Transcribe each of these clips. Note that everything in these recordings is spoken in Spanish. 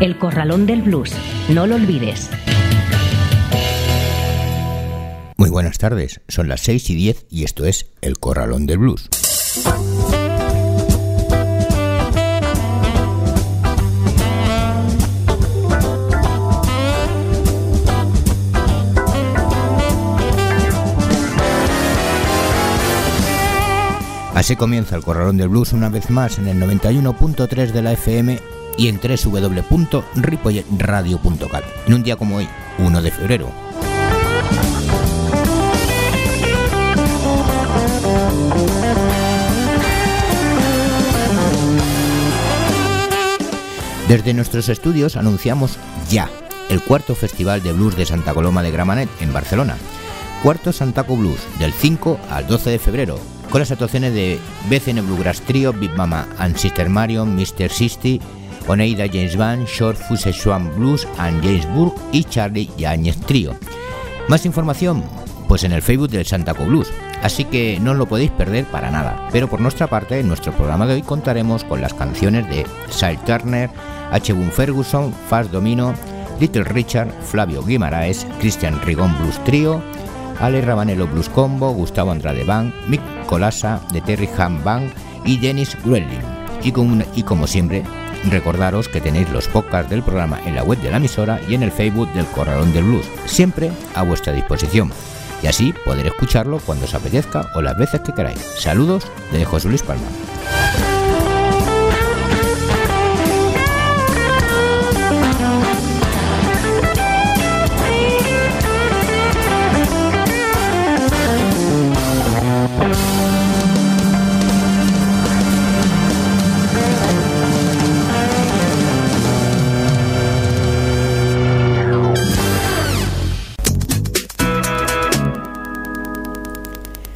El Corralón del Blues. No lo olvides. Muy buenas tardes, son las 6 y 10 y esto es El Corralón del Blues. Así comienza el Corralón del Blues una vez más en el 91.3 de la FM y en www.ripolletradio.cat. En un día como hoy, 1 de febrero, Desde nuestros estudios anunciamos ya el cuarto Festival de Blues de Santa Coloma de Gramanet en Barcelona. Cuarto Santaco Blues del 5 al 12 de febrero, con las actuaciones de BCN Bluegrass Trio, Big Mama and Sister Marion, Mr. Sisty, Oneida James Band, Short Fuse Swan Blues and James Burke y Charlie Yañez Trio. Más información, pues en el Facebook del Santaco Blues, así que no lo podéis perder para nada. Pero por nuestra parte, en nuestro programa de hoy contaremos con las canciones de Sal Turner, H. Boone Ferguson, Fast Domino, Little Richard, Flavio Guimaraes, Christian Rigón Blues Trio, Ale Rabanello Blues Combo, Gustavo Andrade Band, Mick Colasa de Terry Ham Band y Dennis Grelling. Y, y como siempre, recordaros que tenéis los podcasts del programa en la web de la emisora y en el Facebook del Corralón del Blues, siempre a vuestra disposición. Y así poder escucharlo cuando os apetezca o las veces que queráis. Saludos de José Luis Palma.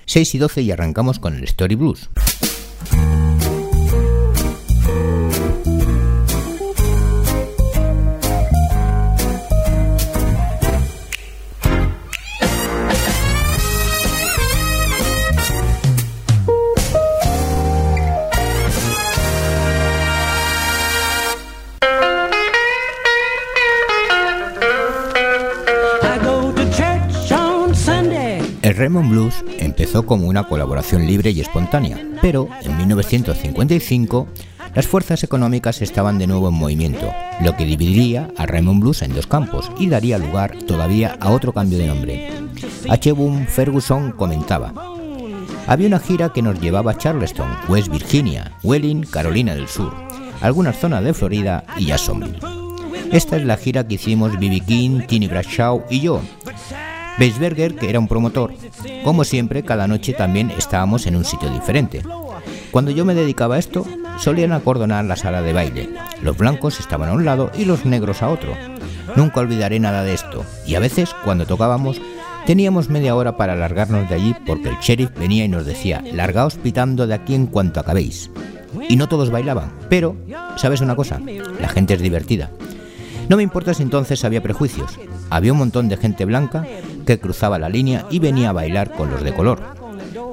6 y 12 y arrancamos con el Story Blues. Raymond Blues empezó como una colaboración libre y espontánea, pero en 1955 las fuerzas económicas estaban de nuevo en movimiento, lo que dividiría a Raymond Blues en dos campos y daría lugar todavía a otro cambio de nombre. H. Boone Ferguson comentaba, había una gira que nos llevaba a Charleston, West Virginia, Welling, Carolina del Sur, algunas zonas de Florida y Jacksonville. Esta es la gira que hicimos B.B. King, Tiny Bradshaw y yo, Weisberger, que era un promotor, como siempre, cada noche también estábamos en un sitio diferente. Cuando yo me dedicaba a esto, solían acordonar la sala de baile. Los blancos estaban a un lado y los negros a otro. Nunca olvidaré nada de esto, y a veces, cuando tocábamos, teníamos media hora para largarnos de allí porque el sheriff venía y nos decía, largaos pitando de aquí en cuanto acabéis. Y no todos bailaban, pero, ¿sabes una cosa? La gente es divertida. No me importa si entonces había prejuicios. Había un montón de gente blanca que cruzaba la línea y venía a bailar con los de color.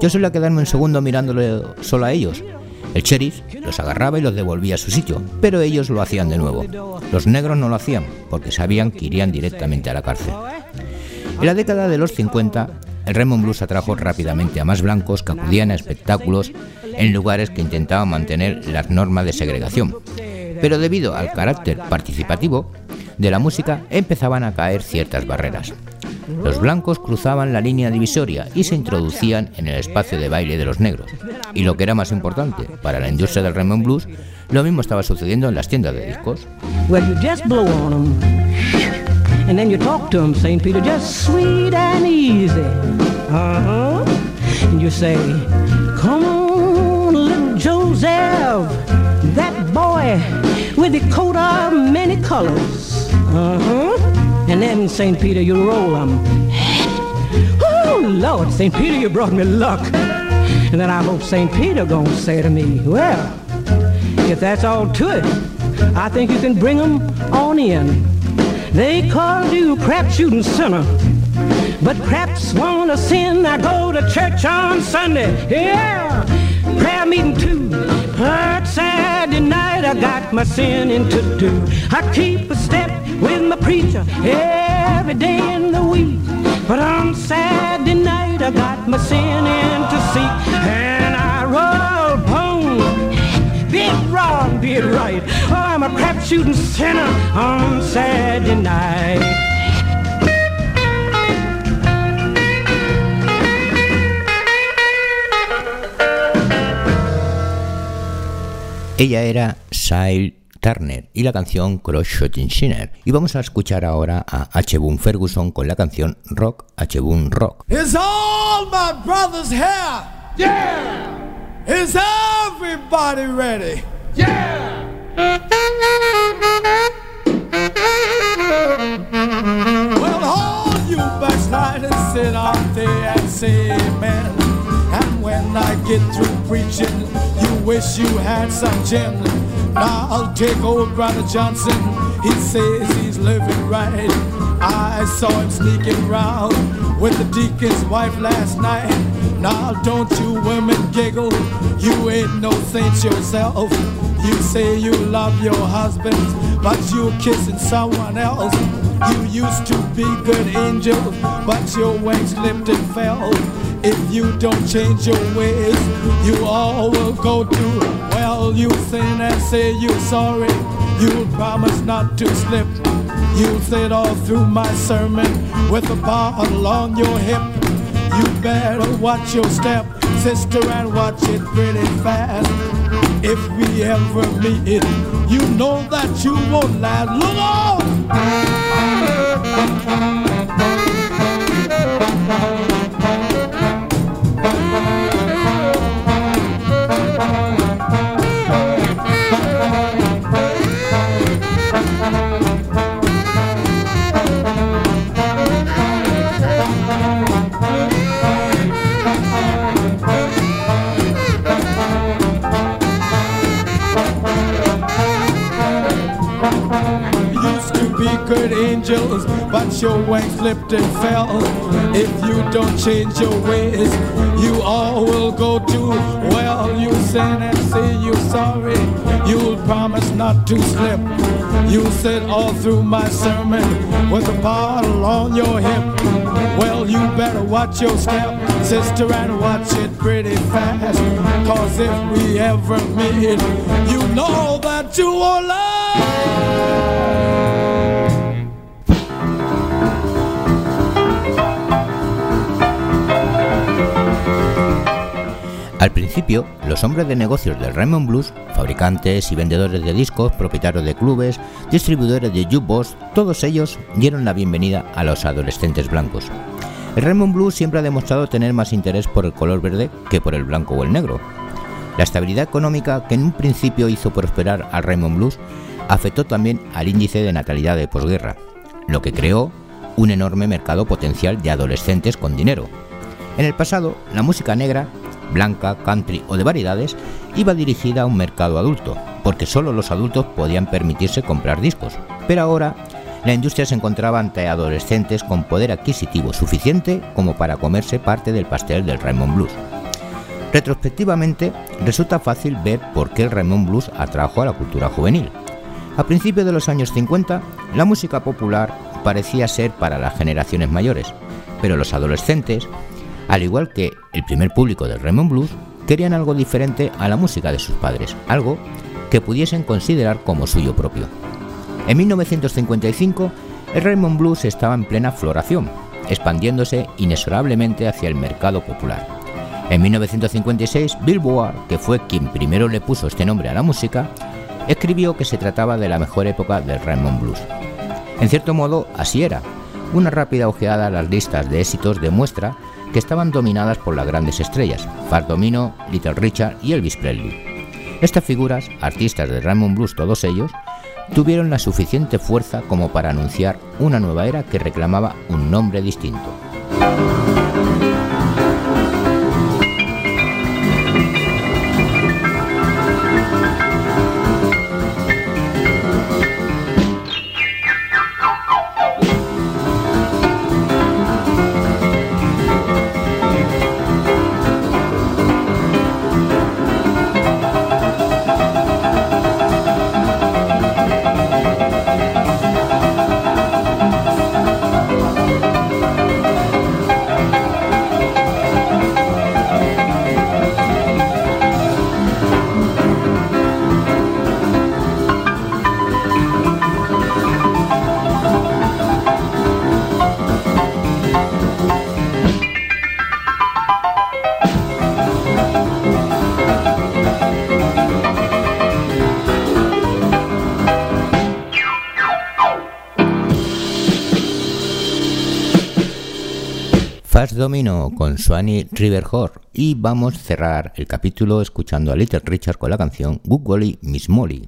Yo solía quedarme un segundo mirándole solo a ellos. El sheriff los agarraba y los devolvía a su sitio, pero ellos lo hacían de nuevo. Los negros no lo hacían porque sabían que irían directamente a la cárcel. En la década de los 50, el Raymond Blues atrajo rápidamente a más blancos que acudían a espectáculos en lugares que intentaban mantener las normas de segregación. Pero debido al carácter participativo, de la música empezaban a caer ciertas barreras. Los blancos cruzaban la línea divisoria y se introducían en el espacio de baile de los negros. Y lo que era más importante para la industria del Raymond Blues, lo mismo estaba sucediendo en las tiendas de discos. with the coat of many colors. Uh-huh. And then, St. Peter, you roll them. Oh, Lord, St. Peter, you brought me luck. And then I hope St. Peter gonna say to me, well, if that's all to it, I think you can bring them on in. They call you crap shooting sinner. But craps wanna sin. I go to church on Sunday. Yeah, prayer meeting too. But Saturday night I got my sinning to do. I keep a step with my preacher every day in the week. But on Saturday night I got my sinning to seek, And I roll home. Be it wrong, be it right. Oh, I'm a crap shooting sinner on Saturday night. Ella era Syle Turner y la canción Cross Shooting Sinner. Y vamos a escuchar ahora a H. Boone Ferguson con la canción Rock H. Boone Rock. Is all my brothers here? Yeah! Is everybody ready? Yeah! Well, all you backsliders sit out there and say amen. And when I get through preaching, you wish you had some gin. Now I'll take old brother Johnson. He says he's living right. I saw him sneaking around with the deacon's wife last night. Now don't you women giggle. You ain't no saint yourself. You say you love your husbands, but you're kissing someone else. You used to be good angels, but your wings slipped and fell. If you don't change your ways, you all will go to well. You sin and say you're sorry. You'll promise not to slip. You'll sit all through my sermon with a bottle on your hip. You better watch your step, sister, and watch it pretty fast. If we ever meet, you know that you won't last. Look on! Angels, but your wings slipped and fell. If you don't change your ways, you all will go to well. You sin and say you're sorry. You'll promise not to slip. You sit all through my sermon with a bottle on your hip. Well, you better watch your step, sister, and watch it pretty fast. Cause if we ever meet, you know that you will love. Al principio, los hombres de negocios del Raymond Blues, fabricantes y vendedores de discos, propietarios de clubes, distribuidores de jukebox, todos ellos dieron la bienvenida a los adolescentes blancos. El Raymond Blues siempre ha demostrado tener más interés por el color verde que por el blanco o el negro. La estabilidad económica que en un principio hizo prosperar al Raymond Blues afectó también al índice de natalidad de posguerra, lo que creó un enorme mercado potencial de adolescentes con dinero. En el pasado, la música negra blanca, country o de variedades, iba dirigida a un mercado adulto, porque solo los adultos podían permitirse comprar discos. Pero ahora, la industria se encontraba ante adolescentes con poder adquisitivo suficiente como para comerse parte del pastel del Raymond Blues. Retrospectivamente, resulta fácil ver por qué el Raymond Blues atrajo a la cultura juvenil. A principios de los años 50, la música popular parecía ser para las generaciones mayores, pero los adolescentes al igual que el primer público del Raymond Blues, querían algo diferente a la música de sus padres, algo que pudiesen considerar como suyo propio. En 1955, el Raymond Blues estaba en plena floración, expandiéndose inexorablemente hacia el mercado popular. En 1956, Billboard, que fue quien primero le puso este nombre a la música, escribió que se trataba de la mejor época del Raymond Blues. En cierto modo, así era. Una rápida ojeada a las listas de éxitos demuestra que estaban dominadas por las grandes estrellas, Fat Domino, Little Richard y Elvis Presley. Estas figuras, artistas de Raymond Blues todos ellos, tuvieron la suficiente fuerza como para anunciar una nueva era que reclamaba un nombre distinto. Domino con Swanee Riverhorn y vamos a cerrar el capítulo escuchando a Little Richard con la canción Good Miss Molly.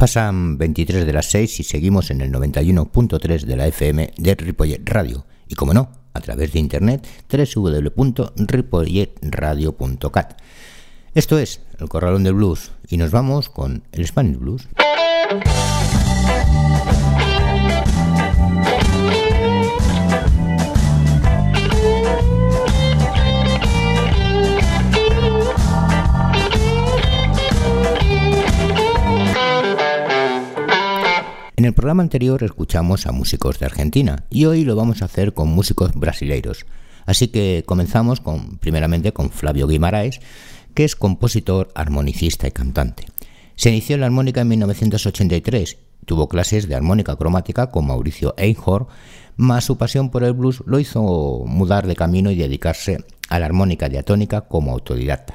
Pasan 23 de las 6 y seguimos en el 91.3 de la FM de Ripollet Radio. Y como no, a través de internet www.ripolletradio.cat. Esto es El Corralón del Blues y nos vamos con el Spanish Blues. En el programa anterior escuchamos a músicos de Argentina y hoy lo vamos a hacer con músicos brasileiros. Así que comenzamos con, primeramente con Flavio Guimaraes, que es compositor, armonicista y cantante. Se inició en la armónica en 1983, tuvo clases de armónica cromática con Mauricio Einhorn, más su pasión por el blues lo hizo mudar de camino y dedicarse a la armónica diatónica como autodidacta.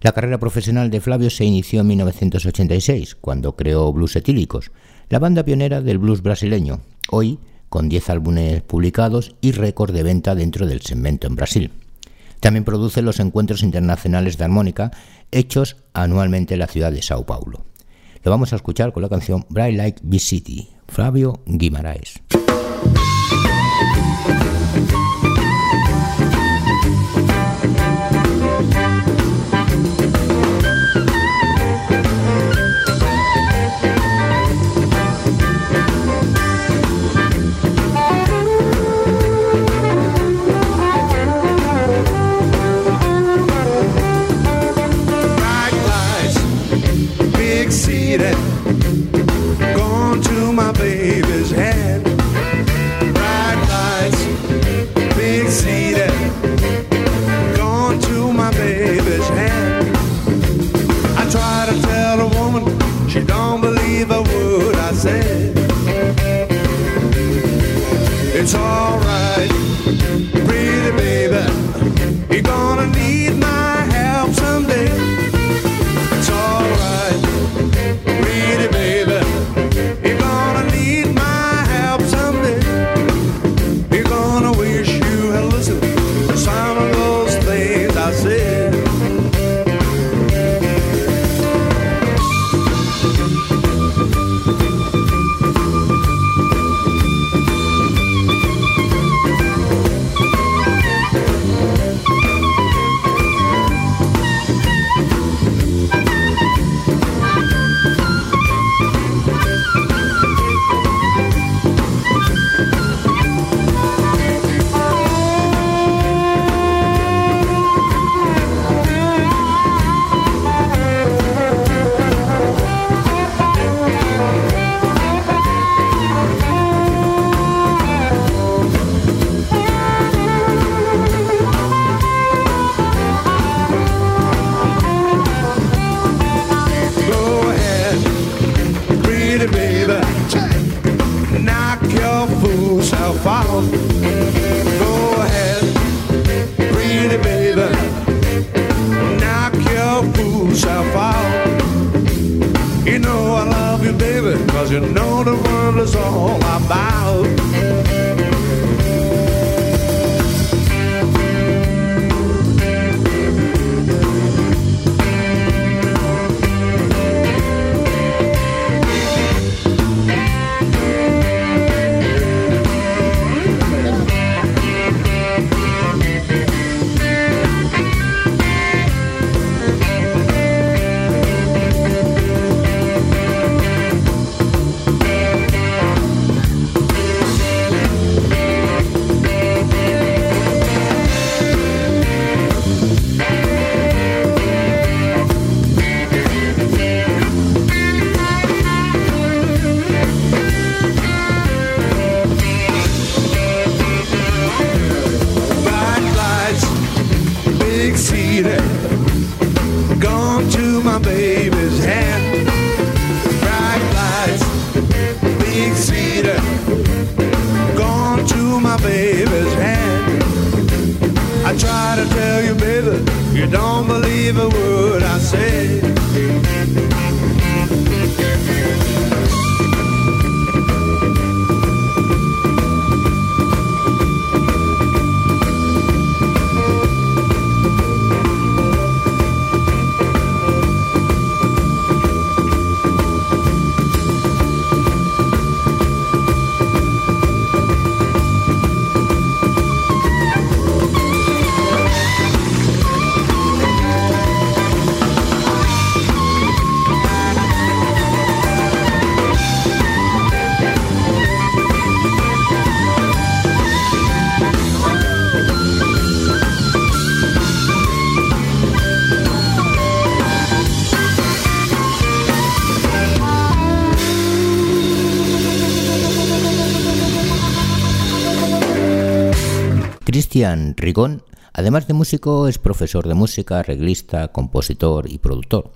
La carrera profesional de Flavio se inició en 1986, cuando creó Blues Etílicos, la banda pionera del blues brasileño, hoy con 10 álbumes publicados y récord de venta dentro del segmento en Brasil. También produce los encuentros internacionales de armónica hechos anualmente en la ciudad de Sao Paulo. Lo vamos a escuchar con la canción Bright Like B-City, Flavio Guimaraes. Cristian Rigón, además de músico, es profesor de música, arreglista, compositor y productor.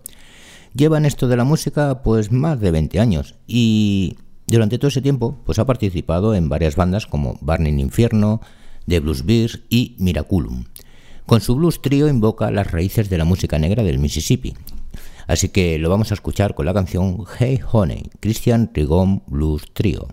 Lleva en esto de la música pues más de 20 años y durante todo ese tiempo pues ha participado en varias bandas como Burning Infierno, The Blues Bears y Miraculum. Con su blues trío invoca las raíces de la música negra del Mississippi. Así que lo vamos a escuchar con la canción Hey Honey, Christian Rigon Blues Trio.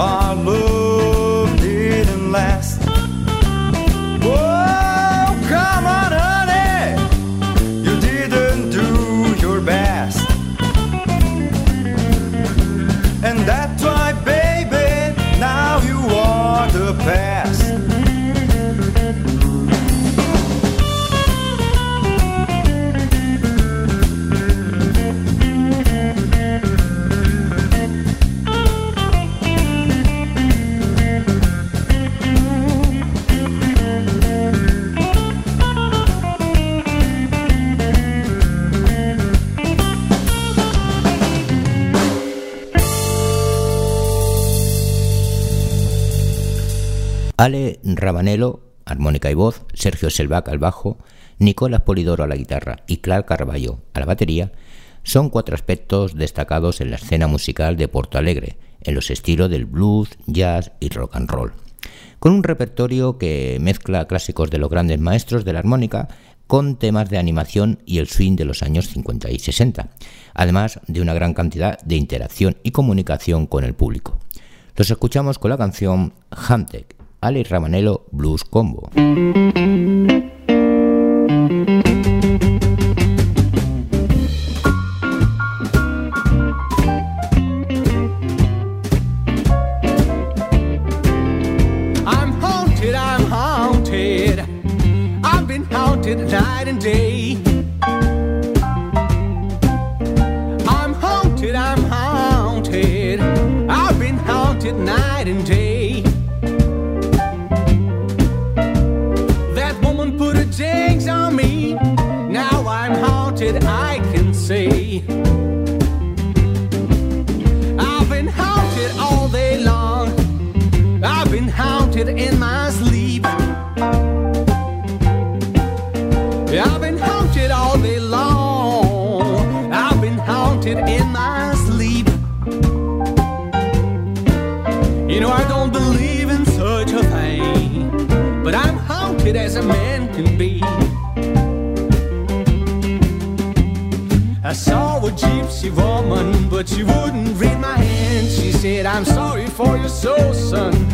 our love. Ale Rabanello, armónica y voz, Sergio Selvac al bajo, Nicolás Polidoro a la guitarra y Clark Carballo a la batería, son cuatro aspectos destacados en la escena musical de Porto Alegre, en los estilos del blues, jazz y rock and roll, con un repertorio que mezcla clásicos de los grandes maestros de la armónica con temas de animación y el swing de los años 50 y 60, además de una gran cantidad de interacción y comunicación con el público. Los escuchamos con la canción Hamtech, Alex Ramanello Blues Combo. night and day. Say. Gypsy woman, but she wouldn't read my hand. She said, I'm sorry for your soul, son.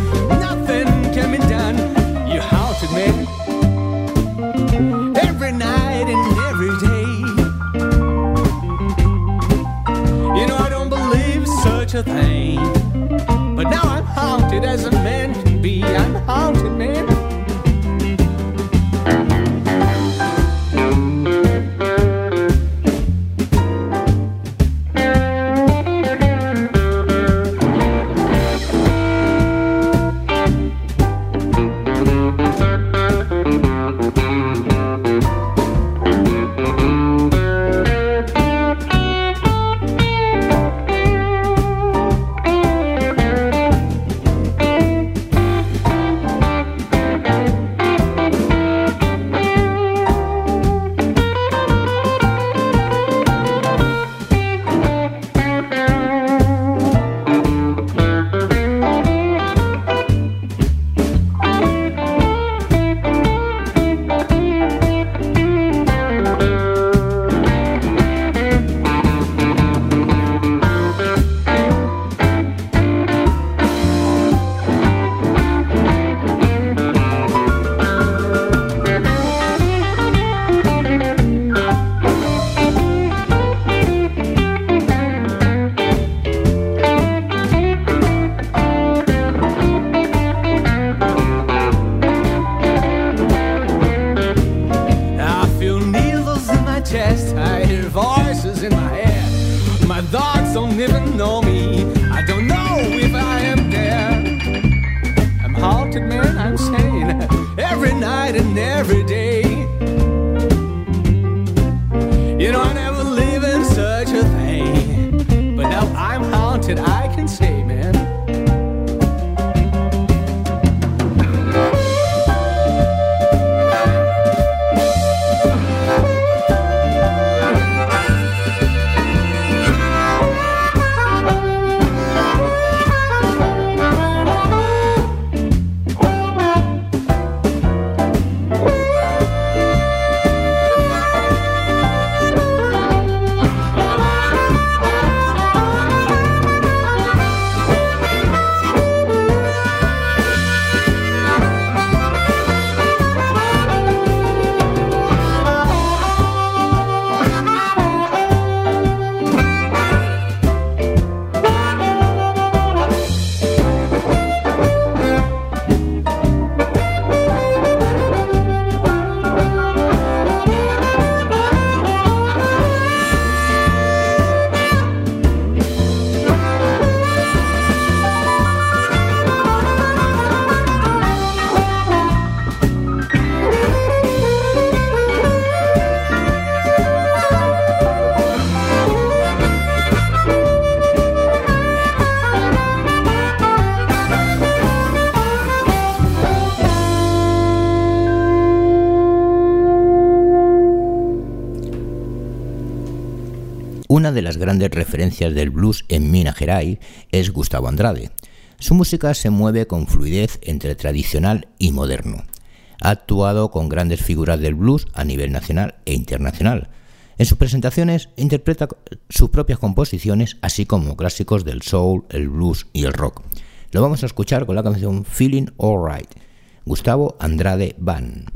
Las grandes referencias del blues en Minas Gerais es Gustavo Andrade. Su música se mueve con fluidez entre tradicional y moderno. Ha actuado con grandes figuras del blues a nivel nacional e internacional. En sus presentaciones interpreta sus propias composiciones, así como clásicos del soul, el blues y el rock. Lo vamos a escuchar con la canción Feeling Alright. Gustavo Andrade Van.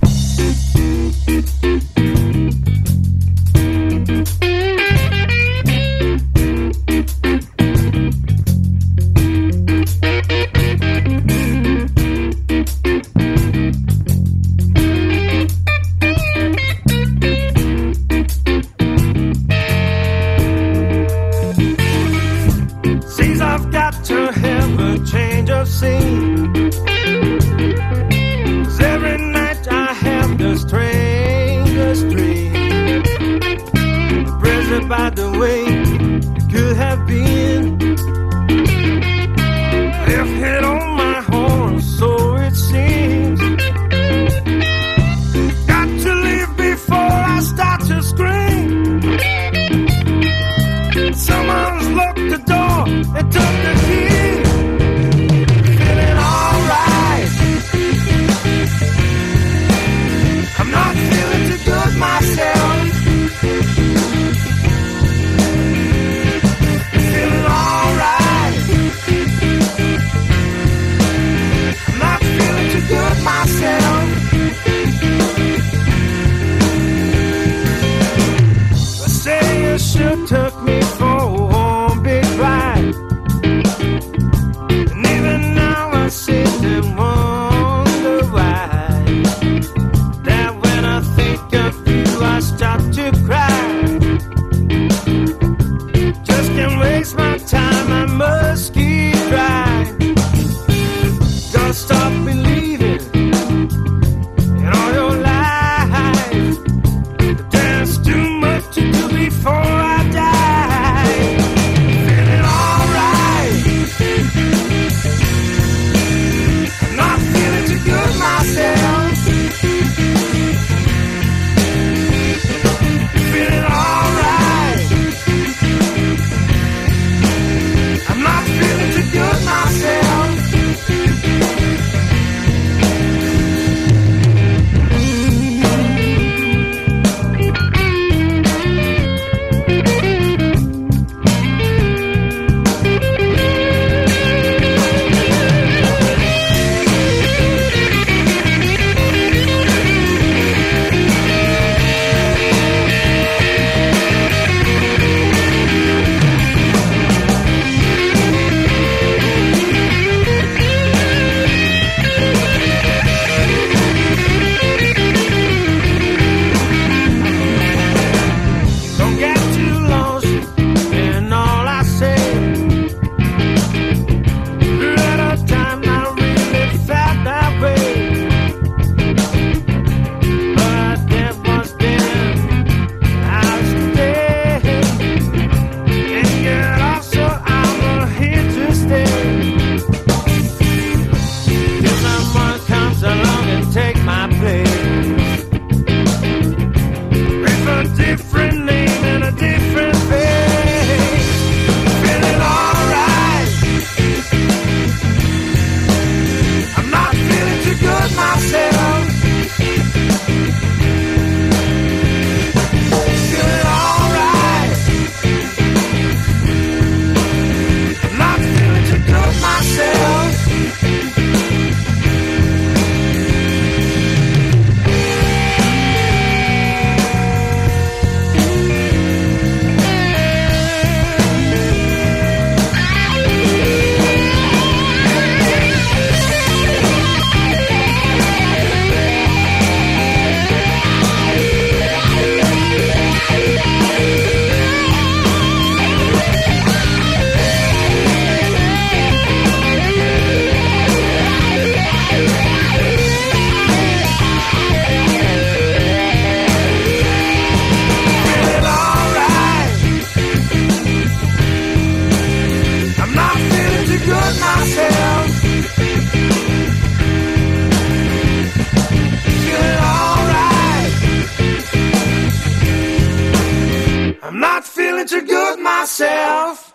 Feeling too good myself.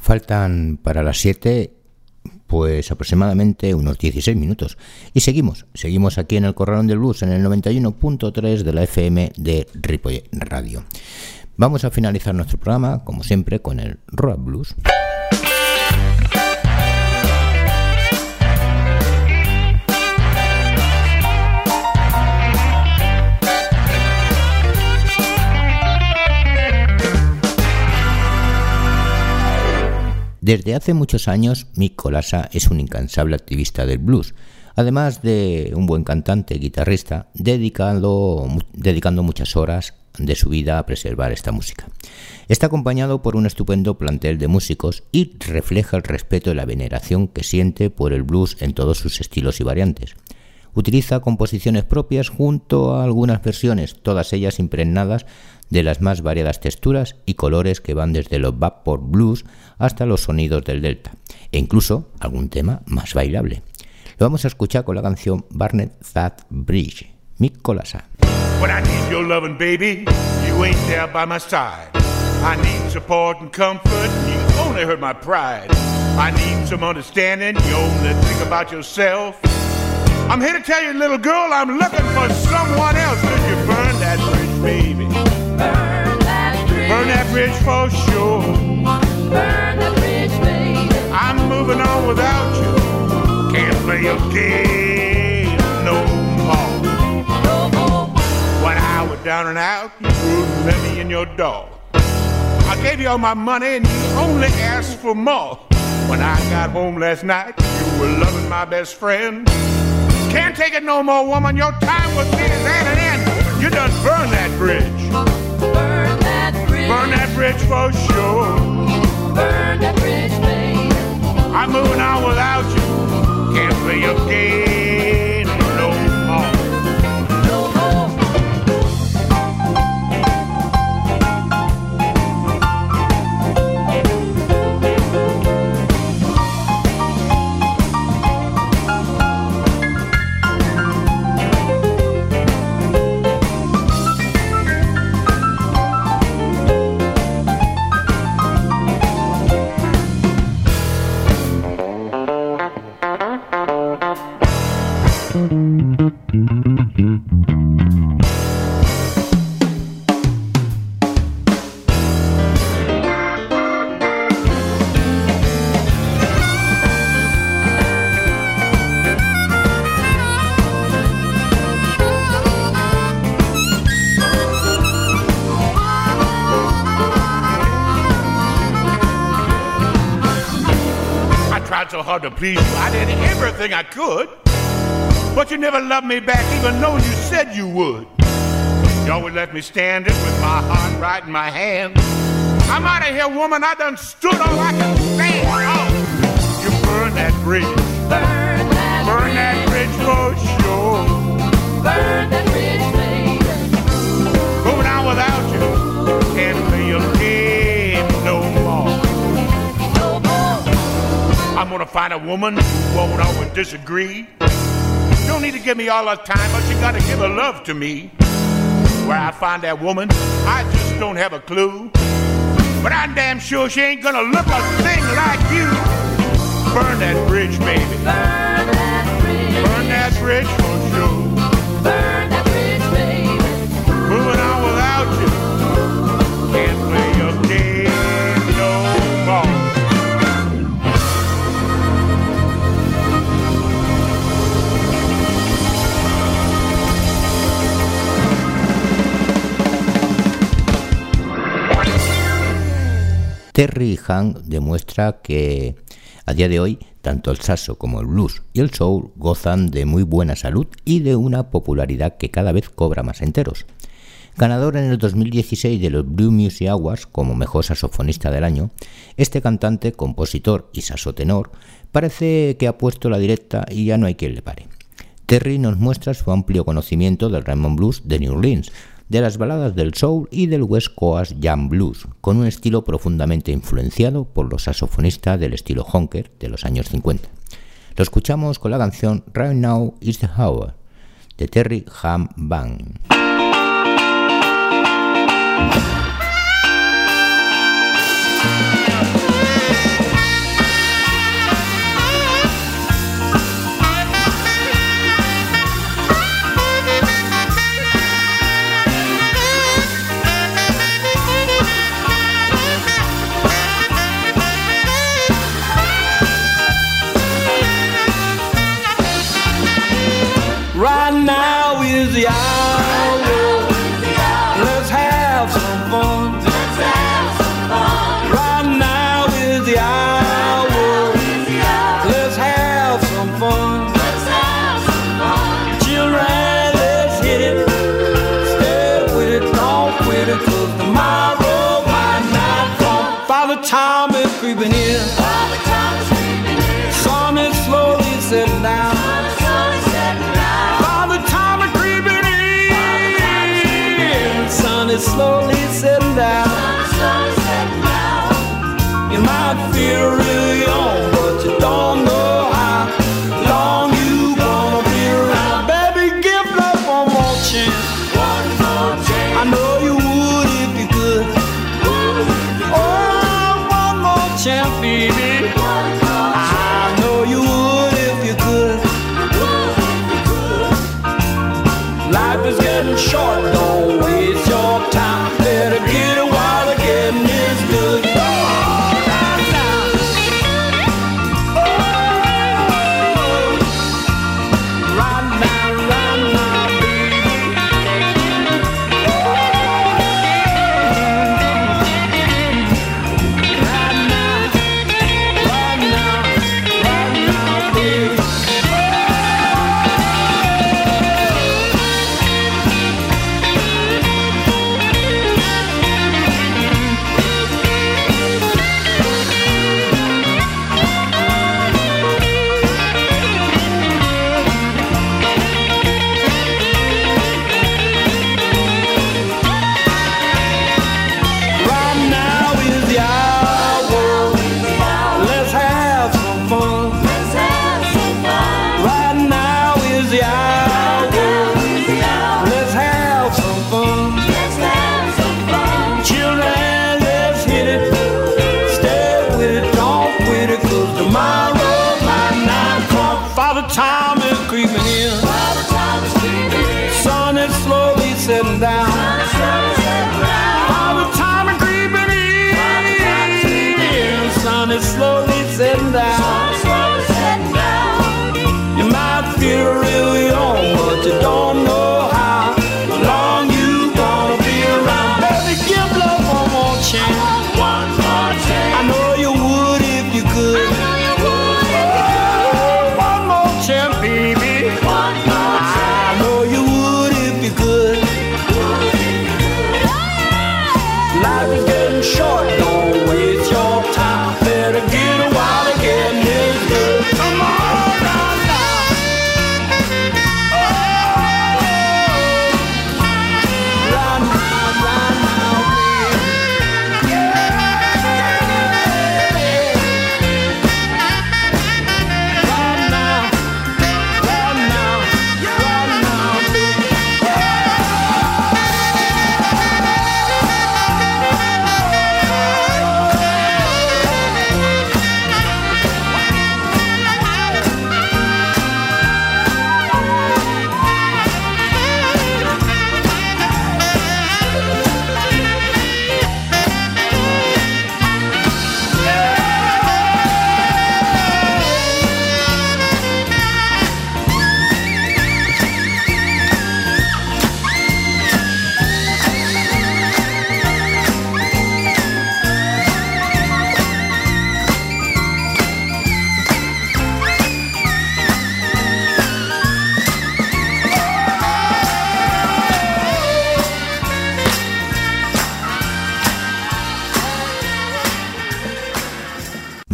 Faltan para las 7 pues aproximadamente unos 16 minutos. Y seguimos, seguimos aquí en el Corralón del Blues, en el 91.3 de la FM de Ripoll Radio. Vamos a finalizar nuestro programa, como siempre, con el Rock Blues. Desde hace muchos años, Mick Colasa es un incansable activista del blues, además de un buen cantante y guitarrista, dedicando, dedicando muchas horas de su vida a preservar esta música. Está acompañado por un estupendo plantel de músicos y refleja el respeto y la veneración que siente por el blues en todos sus estilos y variantes. Utiliza composiciones propias junto a algunas versiones, todas ellas impregnadas de las más variadas texturas y colores que van desde los vapor blues hasta los sonidos del delta, e incluso algún tema más bailable. Lo vamos a escuchar con la canción Barnet That Bridge, Mick Colasa. When I need your loving, baby, you ain't there by my side. I need support and comfort, you only hurt my pride. I need some understanding, you only think about yourself. I'm here to tell you, little girl, I'm looking for someone else. Could you burn that bridge, baby? Burn that bridge. Burn that bridge for sure. Burn without you. Can't play your game no more. No more. When I was down and out, you wouldn't let me in your door. I gave you all my money and you only asked for more. When I got home last night, you were loving my best friend. Can't take it no more, woman. Your time with me is at an end. You done burn that bridge. Burn that bridge. Burn that bridge for sure. Burn that bridge, I'm moving on without you. Can't play your game tried so hard to please you. I did everything I could. But you never loved me back, even though you said you would. You always left me standing with my heart right in my hand. I'm out of here, woman. I done stood all I can stand. Oh, you burn that bridge. Burn that Burn that bridge for sure. Burn that bridge, baby. Moving on without you. Can't gonna find a woman who won't always disagree. Don't need to give me all her time, but you gotta give her love to me. Where I find that woman, I just don't have a clue. But I'm damn sure she ain't gonna look a thing like you. Burn that bridge, baby. Burn that bridge. Burn that bridge Terry Hank demuestra que a día de hoy tanto el saxo como el blues y el soul gozan de muy buena salud y de una popularidad que cada vez cobra más enteros. Ganador en el 2016 de los Blue Music Awards como mejor saxofonista del año, este cantante, compositor y saxotenor parece que ha puesto la directa y ya no hay quien le pare. Terry nos muestra su amplio conocimiento del Raymond Blues de New Orleans, de las baladas del soul y del West Coast Jam Blues, con un estilo profundamente influenciado por los saxofonistas del estilo honker de los años 50. Lo escuchamos con la canción Right Now is the Hour de Terry Ham Band.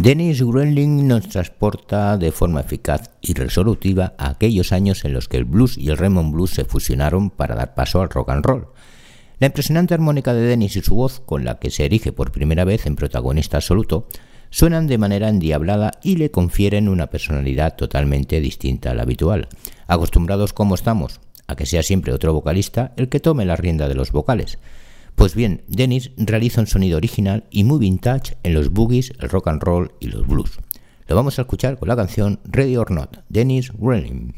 Dennis Groenling nos transporta de forma eficaz y resolutiva a aquellos años en los que el blues y el Raymond Blues se fusionaron para dar paso al rock and roll. La impresionante armónica de Dennis y su voz, con la que se erige por primera vez en protagonista absoluto, suenan de manera endiablada y le confieren una personalidad totalmente distinta a la habitual. Acostumbrados como estamos a que sea siempre otro vocalista el que tome la rienda de los vocales. Pues bien, Dennis realiza un sonido original y muy vintage en los boogies, el rock and roll y los blues. Lo vamos a escuchar con la canción Ready or Not, Dennis Grelling.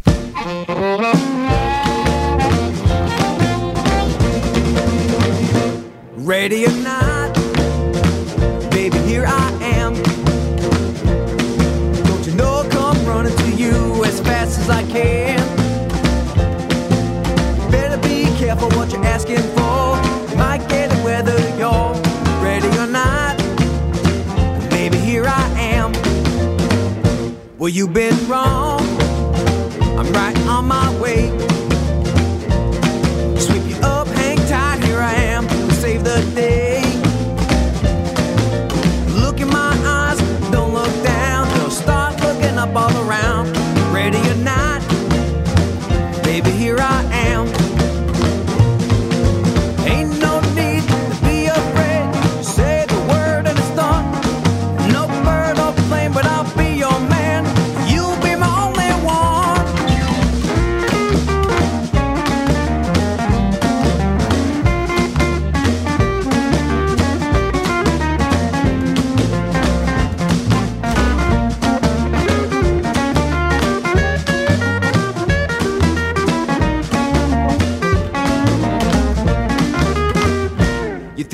Ready or not. Well, you've been wrong. I'm right on my way.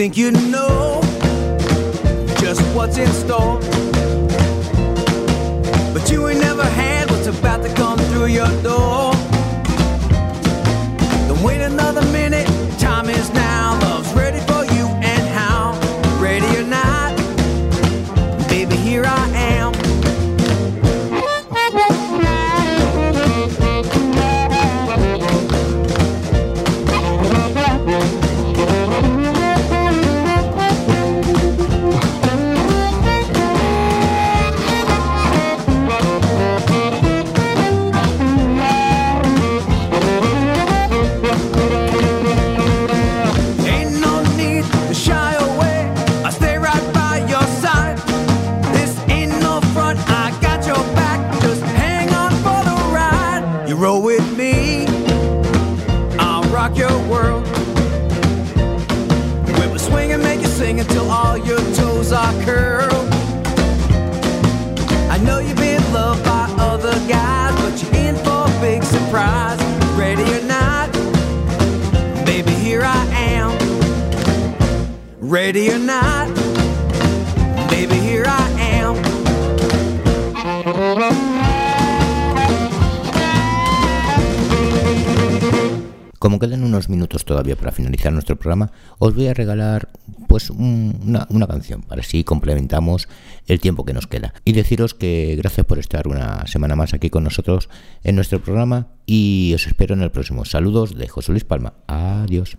think you know just what's in store. But you ain't never had what's about to come through your door. You roll with me, I'll rock your world. When we swing and make you sing until all your toes are curled. I know you've been loved by other guys, but you're in for a big surprise. Ready or not, baby, here I am. Ready or not. Como quedan unos minutos todavía para finalizar nuestro programa, os voy a regalar pues una, canción para así complementamos el tiempo que nos queda. Y deciros que gracias por estar una semana más aquí con nosotros en nuestro programa y os espero en el próximo. Saludos de José Luis Palma. Adiós.